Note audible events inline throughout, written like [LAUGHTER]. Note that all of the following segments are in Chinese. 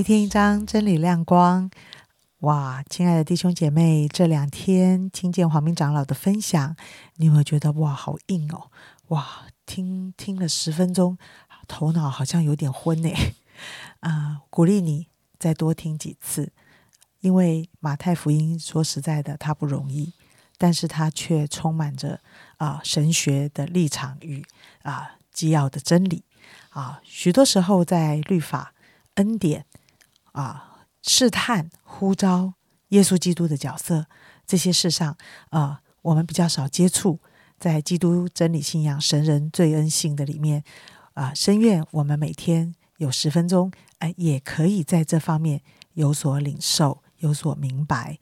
一天一张，真理亮光。哇，亲爱的弟兄姐妹，这两天听见黄明长老的分享，你有没有觉得哇，好硬哦？哇，听听了十分钟，头脑好像有点昏呢。[LAUGHS] 啊，鼓励你再多听几次，因为马太福音说实在的，它不容易，但是它却充满着啊神学的立场与啊基要的真理啊。许多时候在律法恩典啊试探呼召耶稣基督的角色这些事上啊，我们比较少接触，在基督真理信仰神人最恩性的里面啊，深愿我们每天有十分钟。哎，也可以在这方面有所领受、有所明白。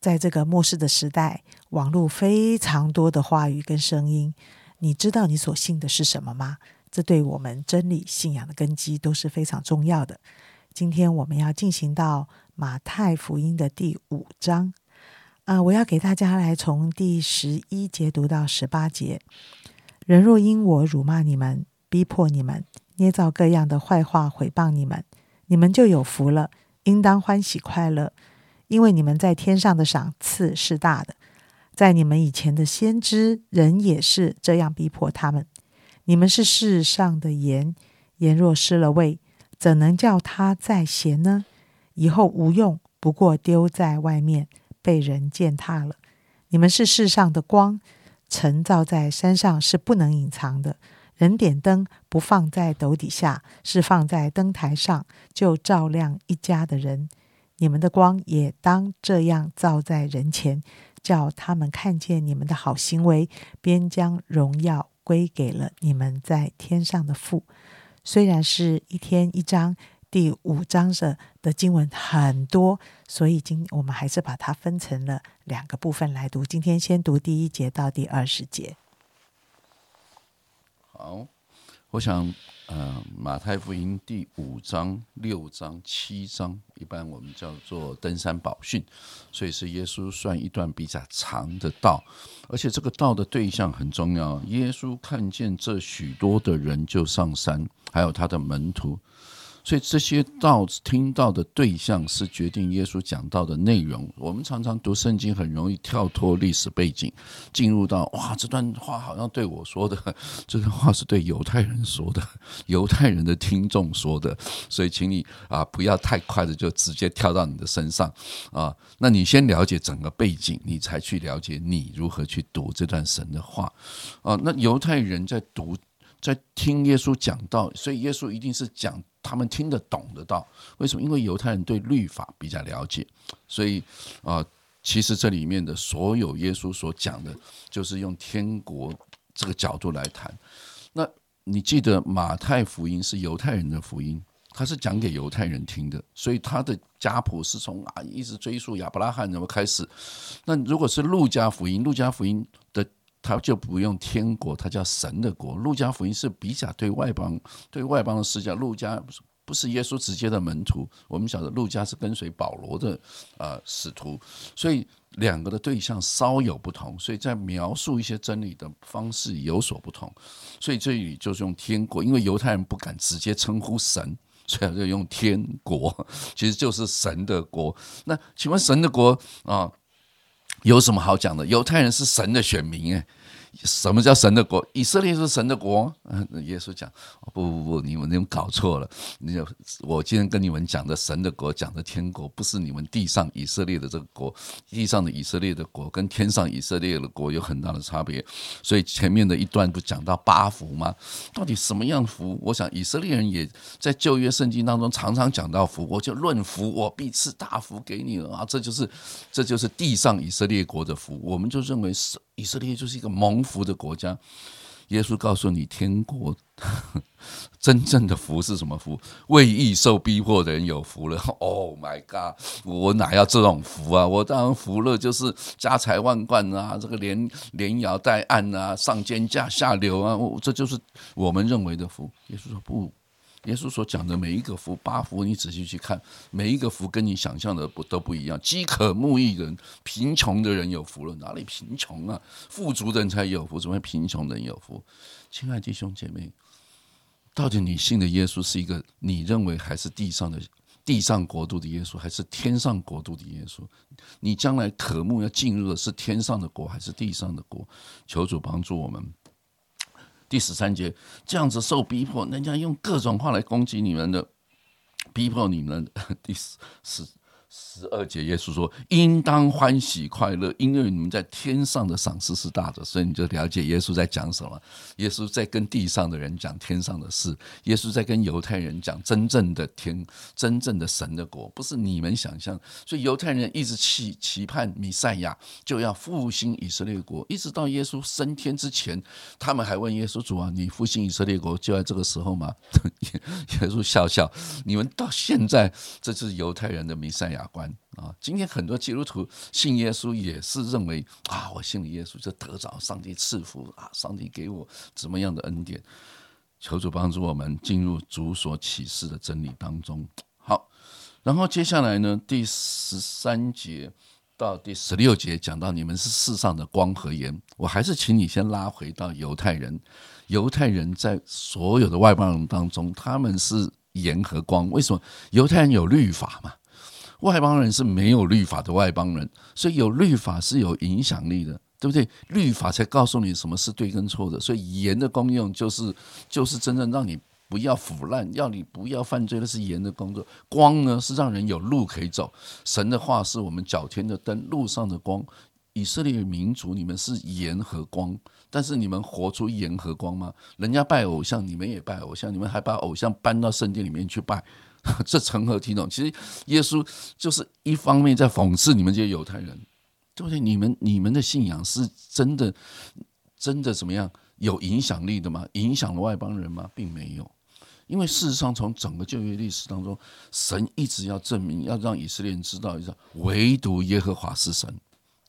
在这个末世的时代，网络非常多的话语跟声音，你知道你所信的是什么吗？这对我们真理信仰的根基都是非常重要的。今天我们要进行到马太福音的第五章啊，我要给大家来从第十一节读到十八节。人若因我辱骂你们、逼迫你们、捏造各样的坏话毁谤你们，你们就有福了，应当欢喜快乐，因为你们在天上的赏赐是大的。在你们以前的先知人也是这样逼迫他们。你们是世上的盐，盐若失了味，怎能叫它再闲呢？以后无用，不过丢在外面，被人践踏了。你们是世上的光，晨照在山上是不能隐藏的。人点灯不放在斗底下，是放在灯台上，就照亮一家的人。你们的光也当这样照在人前，叫他们看见你们的好行为，便将荣耀归给了你们在天上的父。虽然是一天一章，第五章的的经文很多，所以今我们还是把它分成了两个部分来读。今天先读第一节到第二十节。好，我想，呃，马太福音第五章、六章、七章，一般我们叫做登山宝训，所以是耶稣算一段比较长的道，而且这个道的对象很重要。耶稣看见这许多的人就上山，还有他的门徒。所以这些道听到的对象是决定耶稣讲道的内容。我们常常读圣经，很容易跳脱历史背景，进入到哇，这段话好像对我说的，这 [LAUGHS] 段话是对犹太人说的，[LAUGHS] 犹太人的听众说的。所以，请你啊，不要太快的就直接跳到你的身上啊。那你先了解整个背景，你才去了解你如何去读这段神的话啊。那犹太人在读。在听耶稣讲道，所以耶稣一定是讲他们听得懂的道。为什么？因为犹太人对律法比较了解，所以啊，其实这里面的所有耶稣所讲的，就是用天国这个角度来谈。那你记得马太福音是犹太人的福音，他是讲给犹太人听的，所以他的家谱是从啊一直追溯亚伯拉罕怎么开始。那如果是路加福音，路加福音。他就不用天国，他叫神的国。路加福音是比较对外邦、对外邦的视角。路加不是耶稣直接的门徒，我们晓得路加是跟随保罗的呃使徒，所以两个的对象稍有不同，所以在描述一些真理的方式有所不同。所以这里就是用天国，因为犹太人不敢直接称呼神，所以就用天国，其实就是神的国。那请问神的国啊？有什么好讲的？犹太人是神的选民哎。什么叫神的国？以色列是神的国。嗯，[LAUGHS] 耶稣讲：不不不，你们你们搞错了。你我今天跟你们讲的神的国，讲的天国，不是你们地上以色列的这个国。地上的以色列的国跟天上以色列的国有很大的差别。所以前面的一段不讲到八福吗？到底什么样福？我想以色列人也在旧约圣经当中常常讲到福。我就论福，我必赐大福给你了啊！这就是这就是地上以色列国的福。我们就认为是。以色列就是一个蒙福的国家。耶稣告诉你，天国 [LAUGHS] 真正的福是什么福？为义受逼迫的人有福了。[LAUGHS] Oh my god！我哪要这种福啊？我当然福了，就是家财万贯啊，这个连连摇带按啊，上尖架下流啊，我这就是我们认为的福。耶稣说不。耶稣所讲的每一个福，八福，你仔细去看，每一个福跟你想象的不都不一样。饥渴慕义人，贫穷的人有福了，哪里贫穷啊？富足的人才有福，怎么会贫穷人有福？亲爱弟兄姐妹，到底你信的耶稣是一个你认为还是地上的地上国度的耶稣，还是天上国度的耶稣？你将来渴慕要进入的是天上的国，还是地上的国？求主帮助我们。第十三节，这样子受逼迫，人家用各种话来攻击你们的，逼迫你们。[LAUGHS] 第十十。十二节，耶稣说：“应当欢喜快乐，因为你们在天上的赏赐是大的。”所以你就了解耶稣在讲什么。耶稣在跟地上的人讲天上的事，耶稣在跟犹太人讲真正的天、真正的神的国，不是你们想象。所以犹太人一直期期盼弥赛亚就要复兴以色列国，一直到耶稣升天之前，他们还问耶稣主啊：“你复兴以色列国就在这个时候吗？” [LAUGHS] 耶稣笑笑：“你们到现在，这是犹太人的弥赛亚。”法官啊，今天很多基督徒信耶稣，也是认为啊，我信了耶稣就得着上帝赐福啊，上帝给我怎么样的恩典？求主帮助我们进入主所启示的真理当中。好，然后接下来呢，第十三节到第十六节讲到你们是世上的光和盐，我还是请你先拉回到犹太人。犹太人在所有的外邦人当中，他们是盐和光。为什么？犹太人有律法嘛？外邦人是没有律法的外邦人，所以有律法是有影响力的，对不对？律法才告诉你什么是对跟错的。所以盐的功用就是就是真正让你不要腐烂，要你不要犯罪的是盐的工作。光呢是让人有路可以走。神的话是我们脚前的灯，路上的光。以色列民族，你们是盐和光，但是你们活出盐和光吗？人家拜偶像，你们也拜偶像，你们还把偶像搬到圣殿里面去拜。[LAUGHS] 这成何体统？其实耶稣就是一方面在讽刺你们这些犹太人，对不对？你们你们的信仰是真的真的怎么样有影响力的吗？影响了外邦人吗？并没有，因为事实上从整个旧约历史当中，神一直要证明，要让以色列人知道一下，唯独耶和华是神。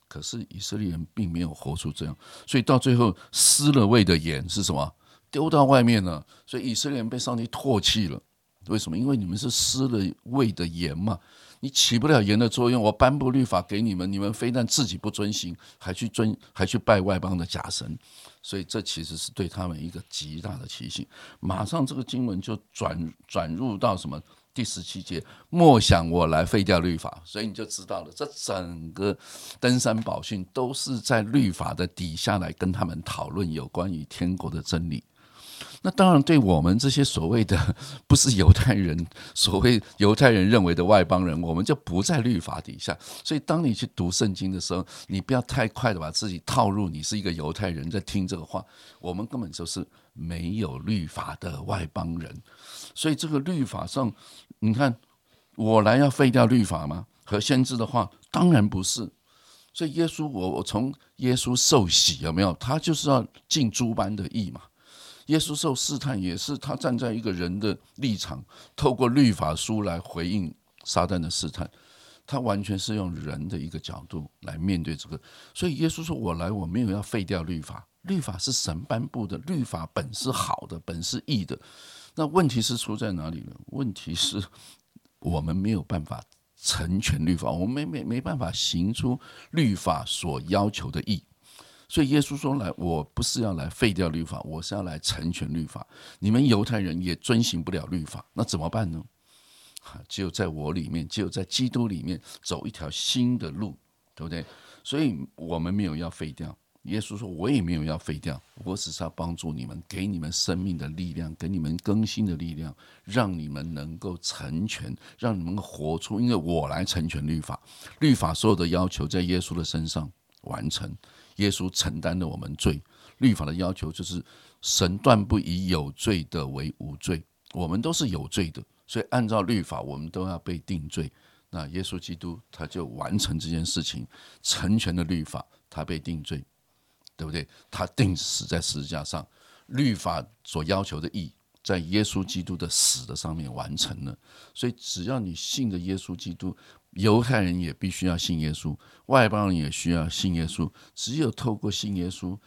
可是以色列人并没有活出这样，所以到最后失了位的盐是什么？丢到外面了，所以以色列人被上帝唾弃了。为什么？因为你们是失了位的盐嘛，你起不了盐的作用。我颁布律法给你们，你们非但自己不遵行，还去遵，还去拜外邦的假神，所以这其实是对他们一个极大的提醒。马上这个经文就转转入到什么第十七节，莫想我来废掉律法，所以你就知道了，这整个登山宝训都是在律法的底下来跟他们讨论有关于天国的真理。那当然，对我们这些所谓的不是犹太人，所谓犹太人认为的外邦人，我们就不在律法底下。所以，当你去读圣经的时候，你不要太快的把自己套入你是一个犹太人在听这个话。我们根本就是没有律法的外邦人。所以，这个律法上，你看，我来要废掉律法吗？和先知的话，当然不是。所以，耶稣，我我从耶稣受洗有没有？他就是要尽诸般的义嘛。耶稣受试探，也是他站在一个人的立场，透过律法书来回应撒旦的试探。他完全是用人的一个角度来面对这个。所以耶稣说：“我来，我没有要废掉律法，律法是神颁布的，律法本是好的，本是义的。那问题是出在哪里呢？问题是我们没有办法成全律法，我们没没没办法行出律法所要求的义。”所以耶稣说：“来，我不是要来废掉律法，我是要来成全律法。你们犹太人也遵行不了律法，那怎么办呢？只有在我里面，只有在基督里面走一条新的路，对不对？所以我们没有要废掉。耶稣说：我也没有要废掉，我只是要帮助你们，给你们生命的力量，给你们更新的力量，让你们能够成全，让你们活出。因为我来成全律法，律法所有的要求在耶稣的身上完成。”耶稣承担了我们罪，律法的要求就是神断不以有罪的为无罪，我们都是有罪的，所以按照律法，我们都要被定罪。那耶稣基督他就完成这件事情，成全了律法，他被定罪，对不对？他定死在十字架上，律法所要求的义，在耶稣基督的死的上面完成了。所以只要你信的耶稣基督。犹太人也必须要信耶稣，外邦人也需要信耶稣。只有透过信耶稣，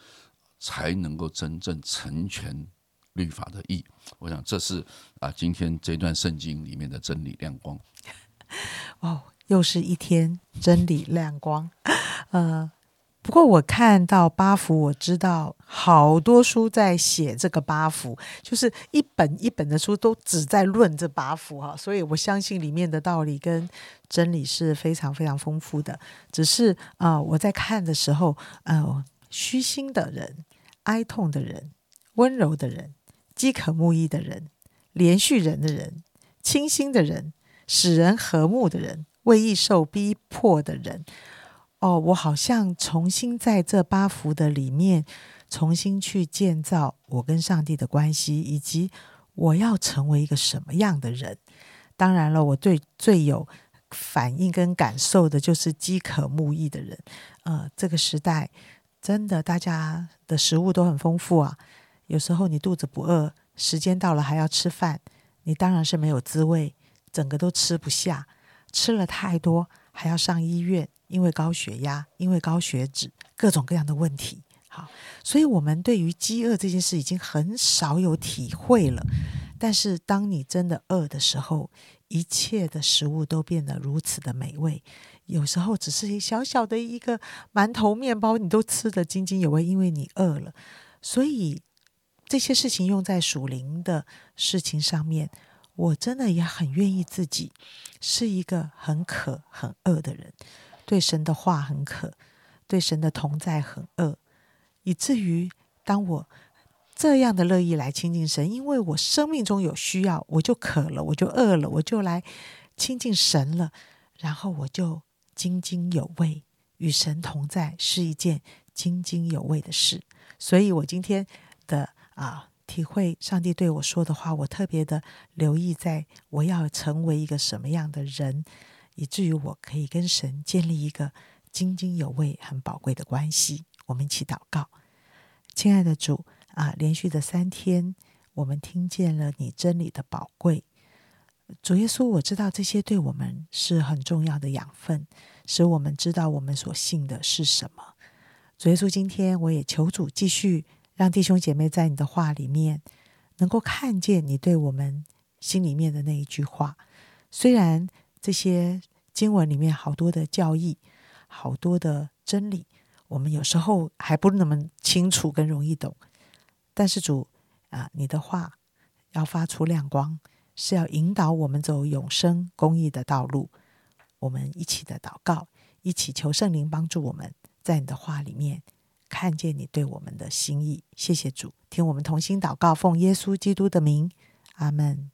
才能够真正成全律法的义。我想这是啊，今天这段圣经里面的真理亮光。[LAUGHS] 哦，又是一天真理亮光。[LAUGHS] 呃，不过我看到八福，我知道好多书在写这个八福，就是一本一本的书都只在论这八福哈，所以我相信里面的道理跟真理是非常非常丰富的。只是啊，我在看的时候，呃，虚心的人、哀痛的人、温柔的人、饥渴慕义的人、连续人的人、清心的人、使人和睦的人、为义受逼迫的人。哦，我好像重新在这八福的里面，重新去建造我跟上帝的关系，以及我要成为一个什么样的人。当然了，我对最有反应跟感受的就是饥渴慕义的人。呃，这个时代真的大家的食物都很丰富啊，有时候你肚子不饿，时间到了还要吃饭，你当然是没有滋味，整个都吃不下，吃了太多还要上医院。因为高血压，因为高血脂，各种各样的问题。好，所以我们对于饥饿这件事已经很少有体会了。但是，当你真的饿的时候，一切的食物都变得如此的美味。有时候，只是一小小的一个馒头、面包，你都吃得津津有味，因为你饿了。所以，这些事情用在属灵的事情上面，我真的也很愿意自己是一个很渴、很饿的人。对神的话很渴，对神的同在很饿，以至于当我这样的乐意来亲近神，因为我生命中有需要，我就渴了，我就饿了，我就来亲近神了，然后我就津津有味，与神同在是一件津津有味的事。所以我今天的啊体会，上帝对我说的话，我特别的留意，在我要成为一个什么样的人。以至于我可以跟神建立一个津津有味、很宝贵的关系。我们一起祷告，亲爱的主啊，连续的三天，我们听见了你真理的宝贵。主耶稣，我知道这些对我们是很重要的养分，使我们知道我们所信的是什么。主耶稣，今天我也求主继续让弟兄姐妹在你的话里面能够看见你对我们心里面的那一句话，虽然。这些经文里面好多的教义，好多的真理，我们有时候还不那么清楚跟容易懂。但是主啊，你的话要发出亮光，是要引导我们走永生公义的道路。我们一起的祷告，一起求圣灵帮助我们在你的话里面看见你对我们的心意。谢谢主，听我们同心祷告，奉耶稣基督的名，阿门。